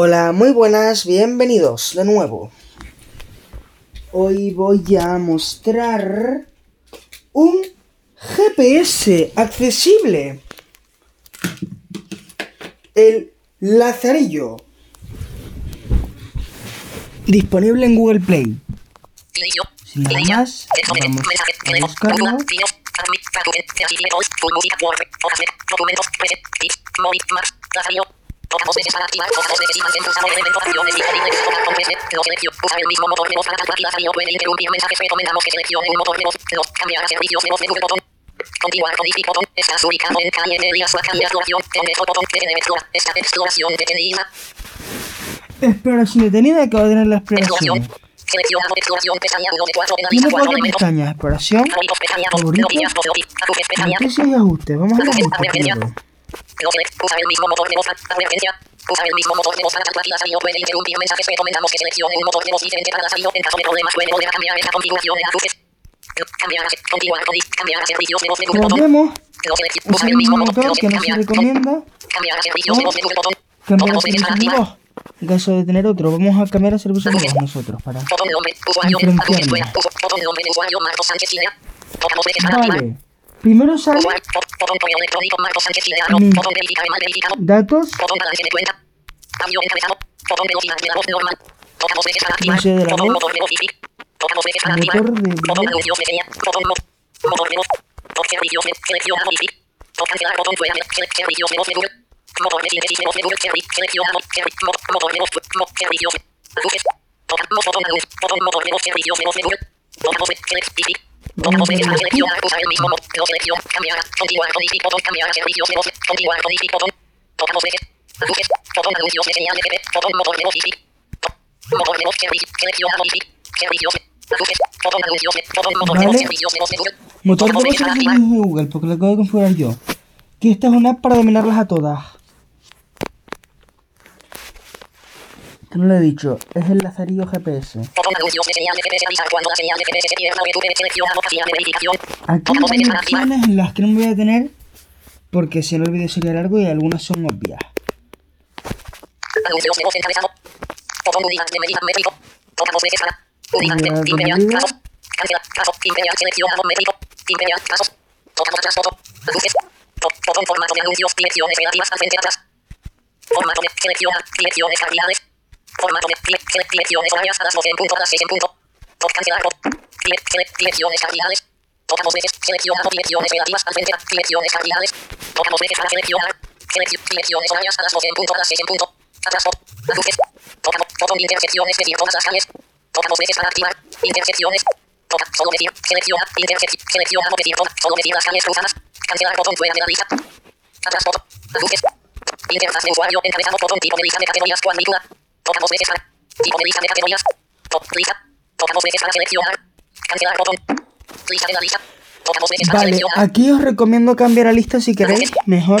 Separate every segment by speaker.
Speaker 1: Hola, muy buenas, bienvenidos de nuevo. Hoy voy a mostrar un GPS accesible. El Lazarillo. Disponible en Google Play. Nada más, vamos a.
Speaker 2: Pocas veces para activar, pocas veces imagen pulsado elemento acciones diferentes, tocar con PS, no selección, usar el mismo motor de voz para calcular la puede interrumpir mensajes, recomendamos que seleccione un motor de voz, no, cambiar a servicios de voz de Google botón. Continuar con Easy botón, estás ubicado en calle de días o calle exploración, en este botón, de explorar, esta exploración detenida.
Speaker 1: Exploración detenida que va a tener la exploración.
Speaker 2: Seleccionado exploración, pestaña 1 de 4,
Speaker 1: Tiene
Speaker 2: penaliza 4
Speaker 1: cuatro
Speaker 2: elementos.
Speaker 1: pestañas. Exploración,
Speaker 2: Favoritos, pestaña 2,
Speaker 1: favoritos,
Speaker 2: noticias, 12 de ajustes, pestaña
Speaker 1: noticias y ajustes. Vamos a ver primero.
Speaker 2: No select, usar el mismo motor de voz, advertencia. Usar el mismo motor de voz para calcular la salida puede interrumpir mensajes. Recomendamos que seleccione un motor de voz diferente para la salida. En caso de problemas puede volver a cambiar esta configuración en ajustes. Cambiar a, continuar con dis- cambiar a servicios de voz de Google
Speaker 1: Como
Speaker 2: botón.
Speaker 1: vemos,
Speaker 2: No select,
Speaker 1: es
Speaker 2: usar
Speaker 1: el
Speaker 2: el mismo
Speaker 1: mismo
Speaker 2: motor de
Speaker 1: motor
Speaker 2: voz,
Speaker 1: que no se
Speaker 2: cambiar,
Speaker 1: recomienda
Speaker 2: cambiar a servicios de Google botón.
Speaker 1: cambiar a
Speaker 2: Botón de
Speaker 1: de voz. En caso de tener otro, vamos a cambiar a servicio de voz nosotros para
Speaker 2: Botón de nombre, usuario,
Speaker 1: Diferenciarme.
Speaker 2: ajustes fuera, uso- botón de para.
Speaker 1: Vale.
Speaker 2: Voz para Botón motor para
Speaker 1: motor voz.
Speaker 2: Botón mod. Motor de voz. Bot servicios de servicios voz Google. Motor de Seleccionado. Servi- mod- Motor de anuncio. Botón motor de voz. Usar el mismo. No. Cambiar. Continuar cambiar servicios de voz. Continuar veces. Botón anuncios de señal de TV. Botón motor de voz y clic. Motor de voz. Servicio. Seleccionado y clic. Servicios. Ajustes. Botón anuncios de. Botón motor de voz.
Speaker 1: Vale.
Speaker 2: Servicios de voz de Google.
Speaker 1: motor de voz de porque lo acabo de configurar yo. Que esta es una app para dominarlas a todas. Que no lo he dicho, es el Lazarillo GPS. Aquí hay opciones en las que no me voy a detener porque si no el vídeo sería largo y algunas son obvias.
Speaker 2: De formato de anuncios. Direcciones al frente atrás. Formato de. Direcciones. Formato de dire- dire- direcciones horarias a las 12 en punto. A las 6 en punto. Bot cancelar. Bot. Dire- dire- Direcciones cardinales. Tocamos veces. Seleccionado. Direcciones relativas al frente. Direcciones cardinales. Tocamos veces para seleccionar. Selec- Direcciones horarias a las 12 en punto. A las 6 en punto. Atrás. Bot. Ajustes. Tocamos. Botón de intersecciones. Medir todas las calles. Tocamos veces para activar. Intersecciones. Toca. Solo medir. Selecciona. Intersección. Selecciona. Medir todas. Solo medir las calles cruzadas. Cancelar. Botón fuera de la lista. Atrás. Botón. Ajustes. Interfaz de usuario. Encabezado. Botón. Tipo de lista de categorías. Cuadrícula.
Speaker 1: Vale, aquí os recomiendo cambiar la lista si queréis, mejor.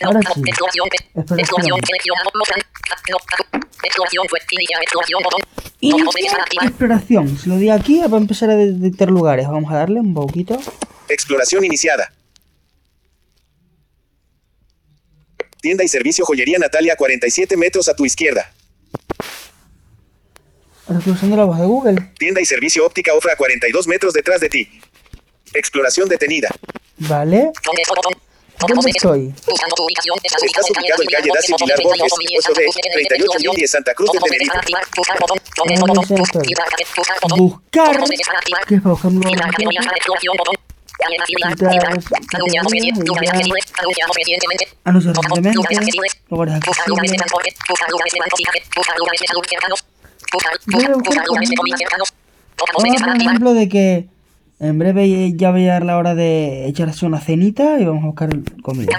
Speaker 1: Ahora sí.
Speaker 2: Exploración.
Speaker 1: Si lo di aquí, va a empezar a detectar lugares. Vamos a darle un poquito.
Speaker 3: Exploración iniciada. Tienda y servicio joyería Natalia 47 metros a tu izquierda.
Speaker 1: Estoy usando la voz de Google.
Speaker 3: Tienda y servicio óptica Ofra 42 metros detrás de ti. Exploración detenida.
Speaker 1: Vale.
Speaker 2: ¿Dónde
Speaker 1: ¿Dónde estoy?
Speaker 2: Buscando tu ubicación. Estás
Speaker 3: Estás ubicado en calle Borges, 8D, 38.010 Santa Cruz de Tenerife.
Speaker 2: Buscar botón. ¿Dónde
Speaker 1: No,
Speaker 2: estoy,
Speaker 1: no.
Speaker 2: Buscar, buscar botón.
Speaker 1: Que es para buscar un
Speaker 2: botón. Lugares accesibles,
Speaker 1: Voy a poner un ejemplo de que en breve ya va a llegar la hora de echarse una cenita y vamos a buscar comida.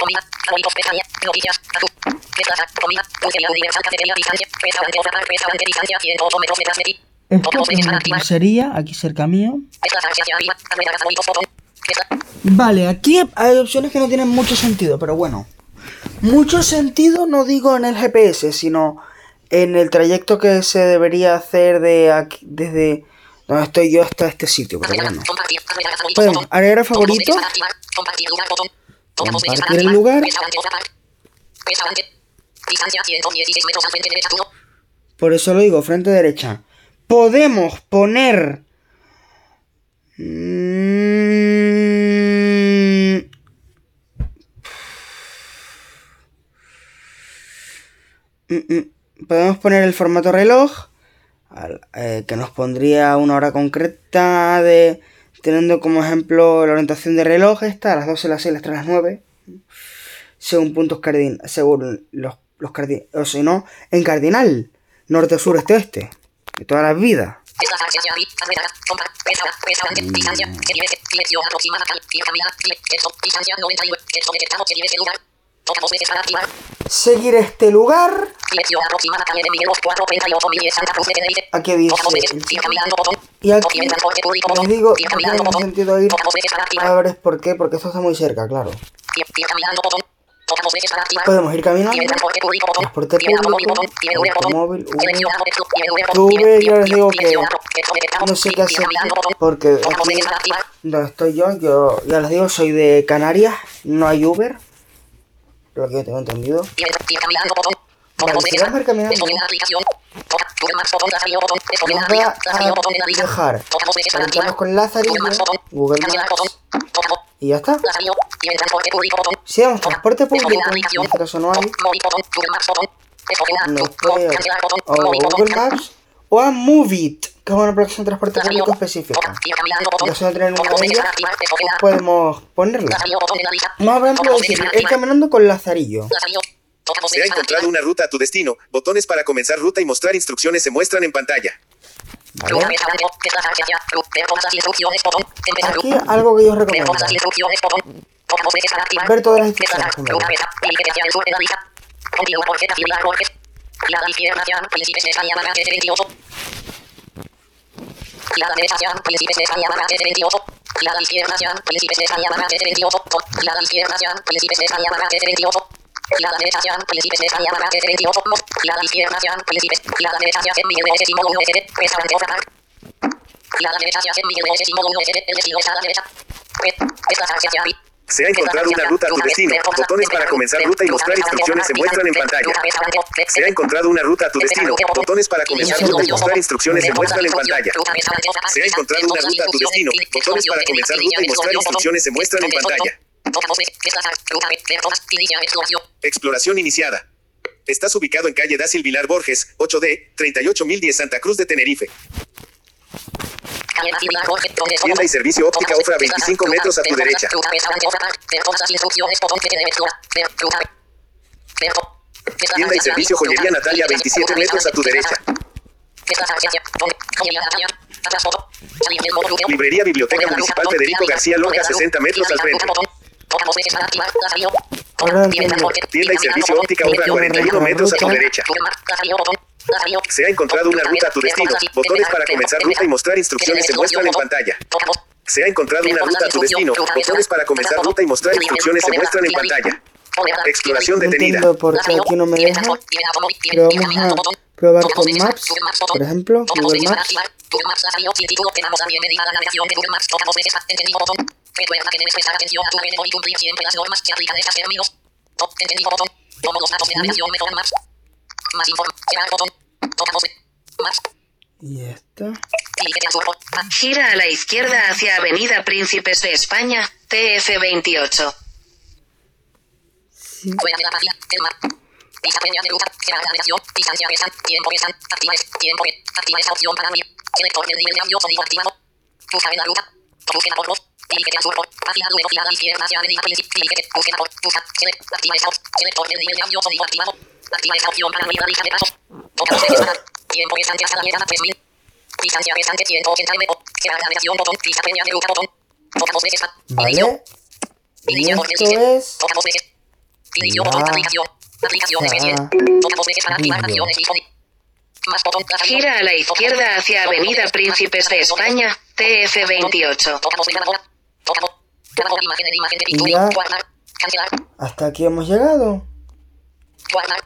Speaker 2: Comida. Favoritos. Pestaña. Noticias. Azul. Desplazar. Comida. Pulsería universal. Cafetería. Distancia. Restaurante. Otra parte. Restaurante. Distancia. 108 metros detrás de ti.
Speaker 1: Esto es una pulsería aquí cerca mío.
Speaker 2: Desplazarse hacia arriba. Agregar favoritos. Botón. Desplazar.
Speaker 1: Vale, aquí hay opciones que no tienen mucho sentido, pero bueno. Mucho sentido no digo en el GPS, sino en el trayecto que se debería hacer de aquí, desde donde estoy yo hasta este sitio, pero bueno.
Speaker 2: Compartir. Agregar
Speaker 1: favorito.
Speaker 2: Compartir
Speaker 1: el lugar.
Speaker 2: Restaurante. Otra parte. Restaurante. Distancia. 116 metros al frente derecha. Turno.
Speaker 1: por eso lo digo, frente derecha. Podemos poner... Mm, Mm, mm. Podemos poner el formato reloj, eh, que nos pondría una hora concreta de teniendo como ejemplo la orientación de reloj esta, a las 12, las 6, las 3, las 9, según puntos cardinales, según los, los cardinales, o si no, en cardinal, norte, sur, este, oeste, de todas las vidas.
Speaker 2: Desplazarse hacia arriba. Agregar. Compar. Restaurante. Restaurante. Distancia. Se dirige. Dirección aproximada. Cal. Guía cambiar. Dire- Texto. Distancia 99. Texto detectado. Se dirige lugar. Tocamos veces para activar.
Speaker 1: Seguir este lugar,
Speaker 2: Dirección aproximada. Calle de Miguel Bosco 438 Miguel Santa Cruz de Tenerife.
Speaker 1: aquí dice,
Speaker 2: veces. Caminando. Botón.
Speaker 1: y aquí
Speaker 2: Copia en transporte público.
Speaker 1: les digo,
Speaker 2: caminando. Botón.
Speaker 1: sentido ir
Speaker 2: Tocamos veces para activar.
Speaker 1: a ver por qué, porque esto está muy cerca, claro.
Speaker 2: Sigue sigue caminando. Botón. Tocamos veces para activar.
Speaker 1: Podemos ir caminando,
Speaker 2: transporte público. Botón.
Speaker 1: transporte público, automóvil. Yo les digo que no sé qué hacer porque aquí donde estoy yo, yo ya les digo, soy de Canarias, no hay Uber, lo que yo tengo entendido. Vale, caminando. Nos voy a, dejar. Conectarnos con Lazarillo,
Speaker 2: Google Maps.
Speaker 1: Y ya está. Si damos transporte público, en este caso no hay, nos puede o. Google Maps o a Movit, que es una aplicación de transporte
Speaker 2: Lazarillo.
Speaker 1: público específica. Caso de tener una de ellas, podemos ponerla. Más ejemplo
Speaker 2: activar.
Speaker 1: caminando con Lazarillo.
Speaker 3: Se ha encontrado una ruta a tu destino. Botones para comenzar ruta y mostrar instrucciones se muestran en pantalla.
Speaker 1: ¿vale? Aquí algo que yo recomiendo. Ver todas las instrucciones primero.
Speaker 2: La izquierda hacia Príncipes de España. Marca 28. Girada derecha hacia Príncipes de España. Marca 28. Girada izquierda hacia Príncipes de España. Marca 28. Girada izquierda hacia Príncipes de España. Marca 28. Girada derecha hacia Príncipes de España. Marca 28. Girada izquierda hacia Príncipes. Girada derecha hacia de Ese Símbolo 1 SD. Restaurante otra parte. Girada derecha hacia San Miguel de Ese Símbolo 1 SD. El destino está a la derecha. Arriba.
Speaker 3: Se ha encontrado una ruta a tu destino. Botones para comenzar ruta y mostrar instrucciones se muestran en pantalla. Se ha encontrado una ruta a tu destino. Botones para comenzar ruta y mostrar instrucciones se muestran en pantalla. Se ha encontrado una ruta a tu destino. Botones para comenzar ruta y mostrar instrucciones se muestran en pantalla. Exploración iniciada. Estás ubicado en calle Dácil Vilar Borges, 8D, 38010 Santa Cruz de Tenerife. Tienda y servicio óptica Ofra 25 metros a tu derecha. Tienda y servicio joyería Natalia 27 metros a tu derecha. Librería Biblioteca Municipal Federico García Lorca 60 metros al frente. Tienda y servicio óptica Ofra 41 metros a tu derecha. Se ha encontrado una ruta a tu destino. Botones para comenzar ruta y mostrar instrucciones se muestran en pantalla. Se ha encontrado una ruta a tu destino. Botones para comenzar ruta y mostrar instrucciones se muestran en pantalla. Exploración
Speaker 1: No
Speaker 3: detenida.
Speaker 1: entiendo por qué aquí no me deja, pero vamos a probar con Maps, por ejemplo, Google Maps.
Speaker 2: Recuerda que debes prestar atención a tu navegador y cumplir siempre las normas que aplican estos términos. Top, entendido botón. Tomo los datos de navegación, método Maps. Más botón. Maps.
Speaker 1: Y esta.
Speaker 2: Maps.
Speaker 4: Gira a la izquierda hacia Avenida Príncipes de España, TF28.
Speaker 1: Sí.
Speaker 2: Activa es. Tiempo que. Activa esta opción para abrir. Selector del nivel de audio sonido activado. Buscar en la ruta. Búsqueda por voz. Dirige al sur por. Hacia luego hacia la izquierda hacia avenida principal. Dirige. Búsqueda por. Busca. Select. Activa esta opción. Selector del nivel de audio sonido activado. Activa esta opción para abrir la lista de pasos. Toca los para. Tiempo que están hasta la llegada 3000. Distancia restante 180 m. Crear navegación botón. Lista peña de ruta botón. Toca dos veces. Inicio.
Speaker 1: ¿Vale? Y
Speaker 2: Inicio orden
Speaker 1: esto
Speaker 2: síguiente.
Speaker 1: es...
Speaker 2: Toca dos veces. Inicio
Speaker 1: Ya.
Speaker 2: botón. Aplicación. Aplicaciones
Speaker 1: Ya.
Speaker 2: serie. Toca dos veces para activar
Speaker 1: Vídeo.
Speaker 2: acciones disponibles. Más botón.
Speaker 4: Gira a la izquierda hacia Avenida Príncipes de España, TF28.
Speaker 2: Toca dos grabadora. Toca dos. Grabador imagen en imagen de
Speaker 1: Y
Speaker 2: pintura.
Speaker 1: ya.
Speaker 2: Guardar. Cancelar.
Speaker 1: Hasta aquí hemos llegado.
Speaker 2: Guardar.